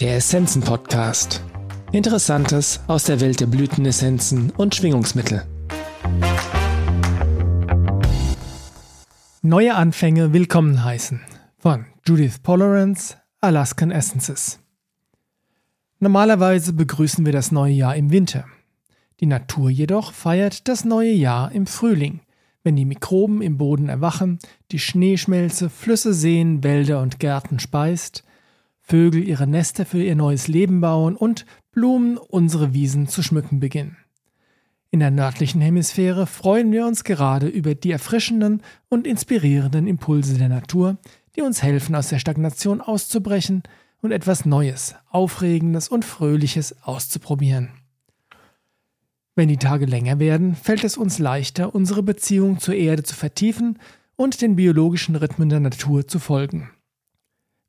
Der Essenzen Podcast. Interessantes aus der Welt der Blütenessenzen und Schwingungsmittel. Neue Anfänge willkommen heißen von Judith Polarance, Alaskan Essences. Normalerweise begrüßen wir das neue Jahr im Winter. Die Natur jedoch feiert das neue Jahr im Frühling, wenn die Mikroben im Boden erwachen, die Schneeschmelze Flüsse, Seen, Wälder und Gärten speist, Vögel ihre Nester für ihr neues Leben bauen und Blumen unsere Wiesen zu schmücken beginnen. In der nördlichen Hemisphäre freuen wir uns gerade über die erfrischenden und inspirierenden Impulse der Natur, die uns helfen, aus der Stagnation auszubrechen und etwas Neues, Aufregendes und Fröhliches auszuprobieren. Wenn die Tage länger werden, fällt es uns leichter, unsere Beziehung zur Erde zu vertiefen und den biologischen Rhythmen der Natur zu folgen.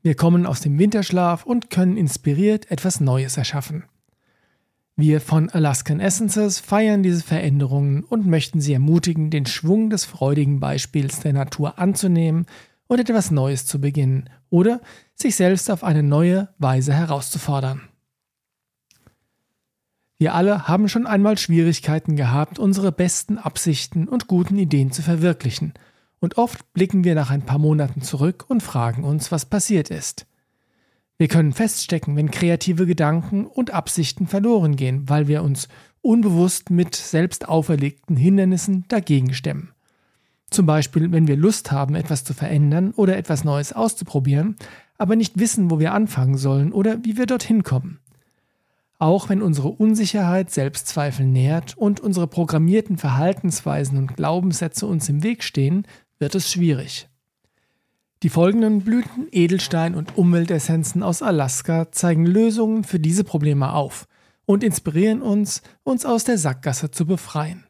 Wir kommen aus dem Winterschlaf und können inspiriert etwas Neues erschaffen. Wir von Alaskan Essences feiern diese Veränderungen und möchten Sie ermutigen, den Schwung des freudigen Beispiels der Natur anzunehmen und etwas Neues zu beginnen oder sich selbst auf eine neue Weise herauszufordern. Wir alle haben schon einmal Schwierigkeiten gehabt, unsere besten Absichten und guten Ideen zu verwirklichen, und oft blicken wir nach ein paar Monaten zurück und fragen uns, was passiert ist. Wir können feststecken, wenn kreative Gedanken und Absichten verloren gehen, weil wir uns unbewusst mit selbst auferlegten Hindernissen dagegen stemmen. Zum Beispiel, wenn wir Lust haben, etwas zu verändern oder etwas Neues auszuprobieren, aber nicht wissen, wo wir anfangen sollen oder wie wir dorthin kommen. Auch wenn unsere Unsicherheit Selbstzweifel nährt und unsere programmierten Verhaltensweisen und Glaubenssätze uns im Weg stehen, wird es schwierig. Die folgenden Blüten, Edelstein und Umweltessenzen aus Alaska zeigen Lösungen für diese Probleme auf und inspirieren uns, uns aus der Sackgasse zu befreien.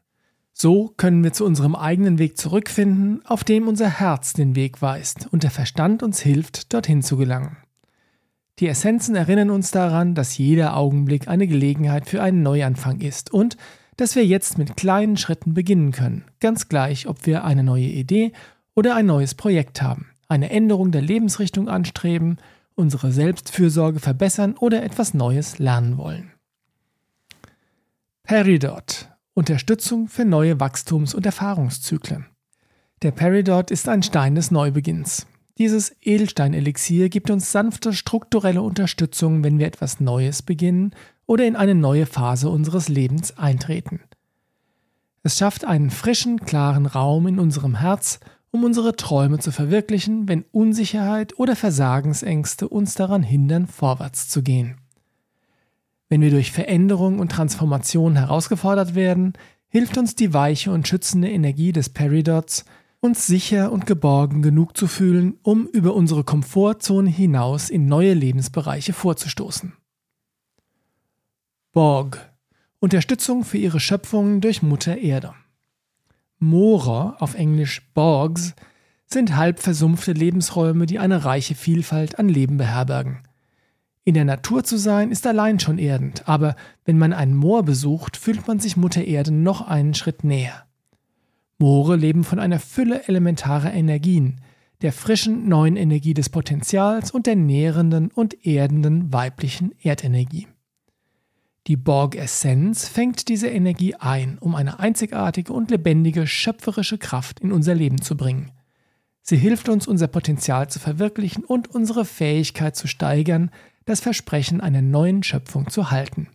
So können wir zu unserem eigenen Weg zurückfinden, auf dem unser Herz den Weg weist und der Verstand uns hilft, dorthin zu gelangen. Die Essenzen erinnern uns daran, dass jeder Augenblick eine Gelegenheit für einen Neuanfang ist und dass wir jetzt mit kleinen Schritten beginnen können, ganz gleich, ob wir eine neue Idee oder ein neues Projekt haben, eine Änderung der Lebensrichtung anstreben, unsere Selbstfürsorge verbessern oder etwas Neues lernen wollen. Peridot Unterstützung für neue Wachstums- und Erfahrungszyklen. Der Peridot ist ein Stein des Neubeginns. Dieses Edelsteinelixier gibt uns sanfte strukturelle Unterstützung, wenn wir etwas Neues beginnen oder in eine neue Phase unseres Lebens eintreten. Es schafft einen frischen, klaren Raum in unserem Herz, um unsere Träume zu verwirklichen, wenn Unsicherheit oder Versagensängste uns daran hindern, vorwärts zu gehen. Wenn wir durch Veränderung und Transformation herausgefordert werden, hilft uns die weiche und schützende Energie des Peridots, uns sicher und geborgen genug zu fühlen, um über unsere Komfortzone hinaus in neue Lebensbereiche vorzustoßen. Borg Unterstützung für ihre Schöpfungen durch Mutter Erde. Moore, auf Englisch Borgs, sind halb versumpfte Lebensräume, die eine reiche Vielfalt an Leben beherbergen. In der Natur zu sein, ist allein schon erdend, aber wenn man ein Moor besucht, fühlt man sich Mutter Erde noch einen Schritt näher. Moore leben von einer Fülle elementarer Energien, der frischen neuen Energie des Potenzials und der nährenden und erdenden weiblichen Erdenergie. Die Borg-Essenz fängt diese Energie ein, um eine einzigartige und lebendige schöpferische Kraft in unser Leben zu bringen. Sie hilft uns, unser Potenzial zu verwirklichen und unsere Fähigkeit zu steigern, das Versprechen einer neuen Schöpfung zu halten.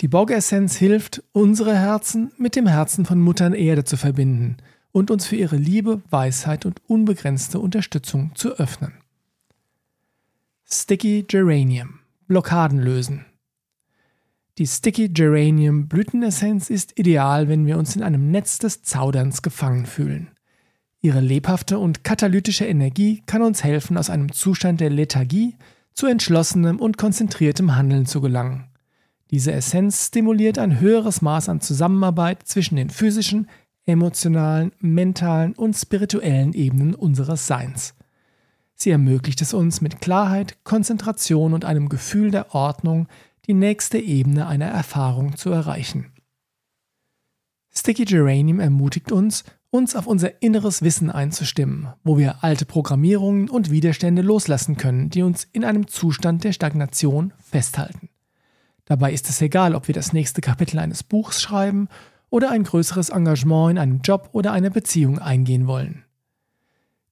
Die Borgessenz hilft, unsere Herzen mit dem Herzen von Mutter Erde zu verbinden und uns für ihre Liebe, Weisheit und unbegrenzte Unterstützung zu öffnen. Sticky Geranium Blockaden lösen. Die Sticky Geranium Blütenessenz ist ideal, wenn wir uns in einem Netz des Zauderns gefangen fühlen. Ihre lebhafte und katalytische Energie kann uns helfen, aus einem Zustand der Lethargie zu entschlossenem und konzentriertem Handeln zu gelangen. Diese Essenz stimuliert ein höheres Maß an Zusammenarbeit zwischen den physischen, emotionalen, mentalen und spirituellen Ebenen unseres Seins. Sie ermöglicht es uns mit Klarheit, Konzentration und einem Gefühl der Ordnung, die nächste Ebene einer Erfahrung zu erreichen. Sticky Geranium ermutigt uns, uns auf unser inneres Wissen einzustimmen, wo wir alte Programmierungen und Widerstände loslassen können, die uns in einem Zustand der Stagnation festhalten. Dabei ist es egal, ob wir das nächste Kapitel eines Buchs schreiben oder ein größeres Engagement in einem Job oder einer Beziehung eingehen wollen.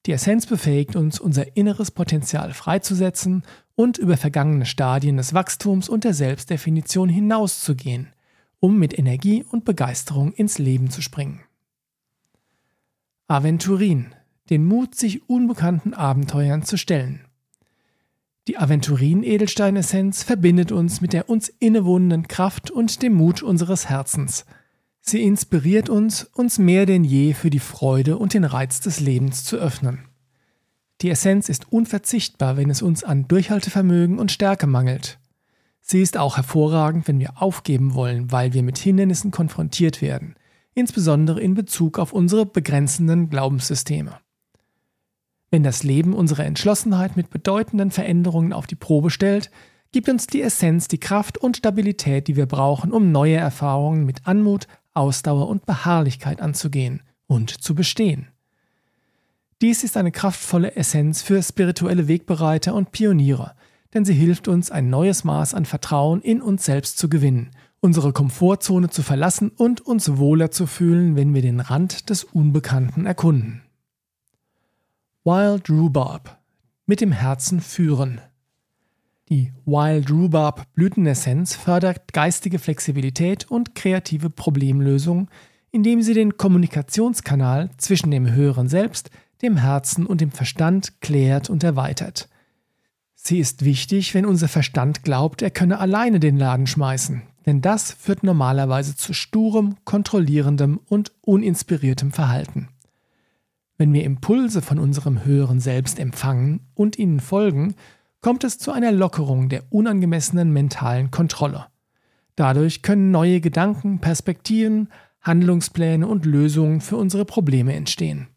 Die Essenz befähigt uns, unser inneres Potenzial freizusetzen und über vergangene Stadien des Wachstums und der Selbstdefinition hinauszugehen, um mit Energie und Begeisterung ins Leben zu springen. Aventurin, den Mut, sich unbekannten Abenteuern zu stellen. Die Aventurin-Edelsteinessenz verbindet uns mit der uns innewohnenden Kraft und dem Mut unseres Herzens. Sie inspiriert uns, uns mehr denn je für die Freude und den Reiz des Lebens zu öffnen. Die Essenz ist unverzichtbar, wenn es uns an Durchhaltevermögen und Stärke mangelt. Sie ist auch hervorragend, wenn wir aufgeben wollen, weil wir mit Hindernissen konfrontiert werden, insbesondere in Bezug auf unsere begrenzenden Glaubenssysteme. Wenn das Leben unsere Entschlossenheit mit bedeutenden Veränderungen auf die Probe stellt, gibt uns die Essenz die Kraft und Stabilität, die wir brauchen, um neue Erfahrungen mit Anmut, Ausdauer und Beharrlichkeit anzugehen und zu bestehen. Dies ist eine kraftvolle Essenz für spirituelle Wegbereiter und Pioniere, denn sie hilft uns, ein neues Maß an Vertrauen in uns selbst zu gewinnen, unsere Komfortzone zu verlassen und uns wohler zu fühlen, wenn wir den Rand des Unbekannten erkunden. Wild Rhubarb mit dem Herzen führen. Die Wild Rhubarb Blütenessenz fördert geistige Flexibilität und kreative Problemlösung, indem sie den Kommunikationskanal zwischen dem höheren Selbst, dem Herzen und dem Verstand klärt und erweitert. Sie ist wichtig, wenn unser Verstand glaubt, er könne alleine den Laden schmeißen, denn das führt normalerweise zu sturem, kontrollierendem und uninspiriertem Verhalten. Wenn wir Impulse von unserem höheren Selbst empfangen und ihnen folgen, kommt es zu einer Lockerung der unangemessenen mentalen Kontrolle. Dadurch können neue Gedanken, Perspektiven, Handlungspläne und Lösungen für unsere Probleme entstehen.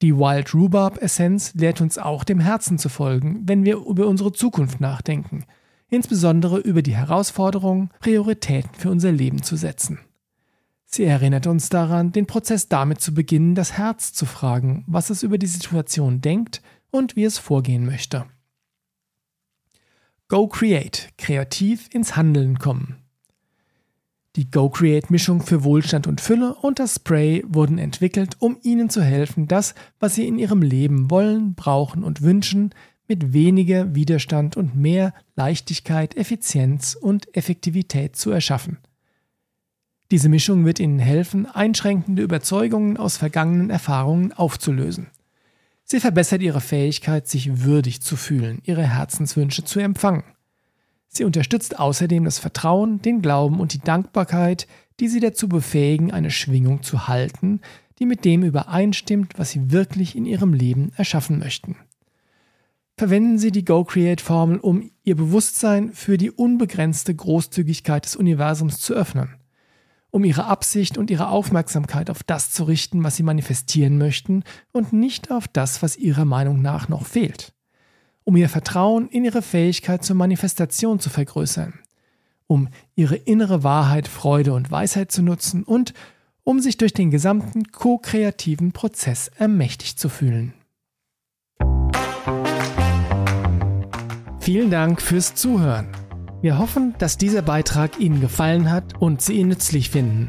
Die Wild Rhubarb Essenz lehrt uns auch dem Herzen zu folgen, wenn wir über unsere Zukunft nachdenken, insbesondere über die Herausforderungen, Prioritäten für unser Leben zu setzen. Sie erinnert uns daran, den Prozess damit zu beginnen, das Herz zu fragen, was es über die Situation denkt und wie es vorgehen möchte. Go Create, kreativ ins Handeln kommen. Die Go Create Mischung für Wohlstand und Fülle und das Spray wurden entwickelt, um Ihnen zu helfen, das, was Sie in Ihrem Leben wollen, brauchen und wünschen, mit weniger Widerstand und mehr Leichtigkeit, Effizienz und Effektivität zu erschaffen. Diese Mischung wird Ihnen helfen, einschränkende Überzeugungen aus vergangenen Erfahrungen aufzulösen. Sie verbessert Ihre Fähigkeit, sich würdig zu fühlen, Ihre Herzenswünsche zu empfangen. Sie unterstützt außerdem das Vertrauen, den Glauben und die Dankbarkeit, die Sie dazu befähigen, eine Schwingung zu halten, die mit dem übereinstimmt, was Sie wirklich in Ihrem Leben erschaffen möchten. Verwenden Sie die Go-Create-Formel, um Ihr Bewusstsein für die unbegrenzte Großzügigkeit des Universums zu öffnen um ihre Absicht und ihre Aufmerksamkeit auf das zu richten, was sie manifestieren möchten und nicht auf das, was ihrer Meinung nach noch fehlt. Um ihr Vertrauen in ihre Fähigkeit zur Manifestation zu vergrößern. Um ihre innere Wahrheit, Freude und Weisheit zu nutzen und um sich durch den gesamten ko-kreativen Prozess ermächtigt zu fühlen. Vielen Dank fürs Zuhören. Wir hoffen, dass dieser Beitrag Ihnen gefallen hat und Sie ihn nützlich finden.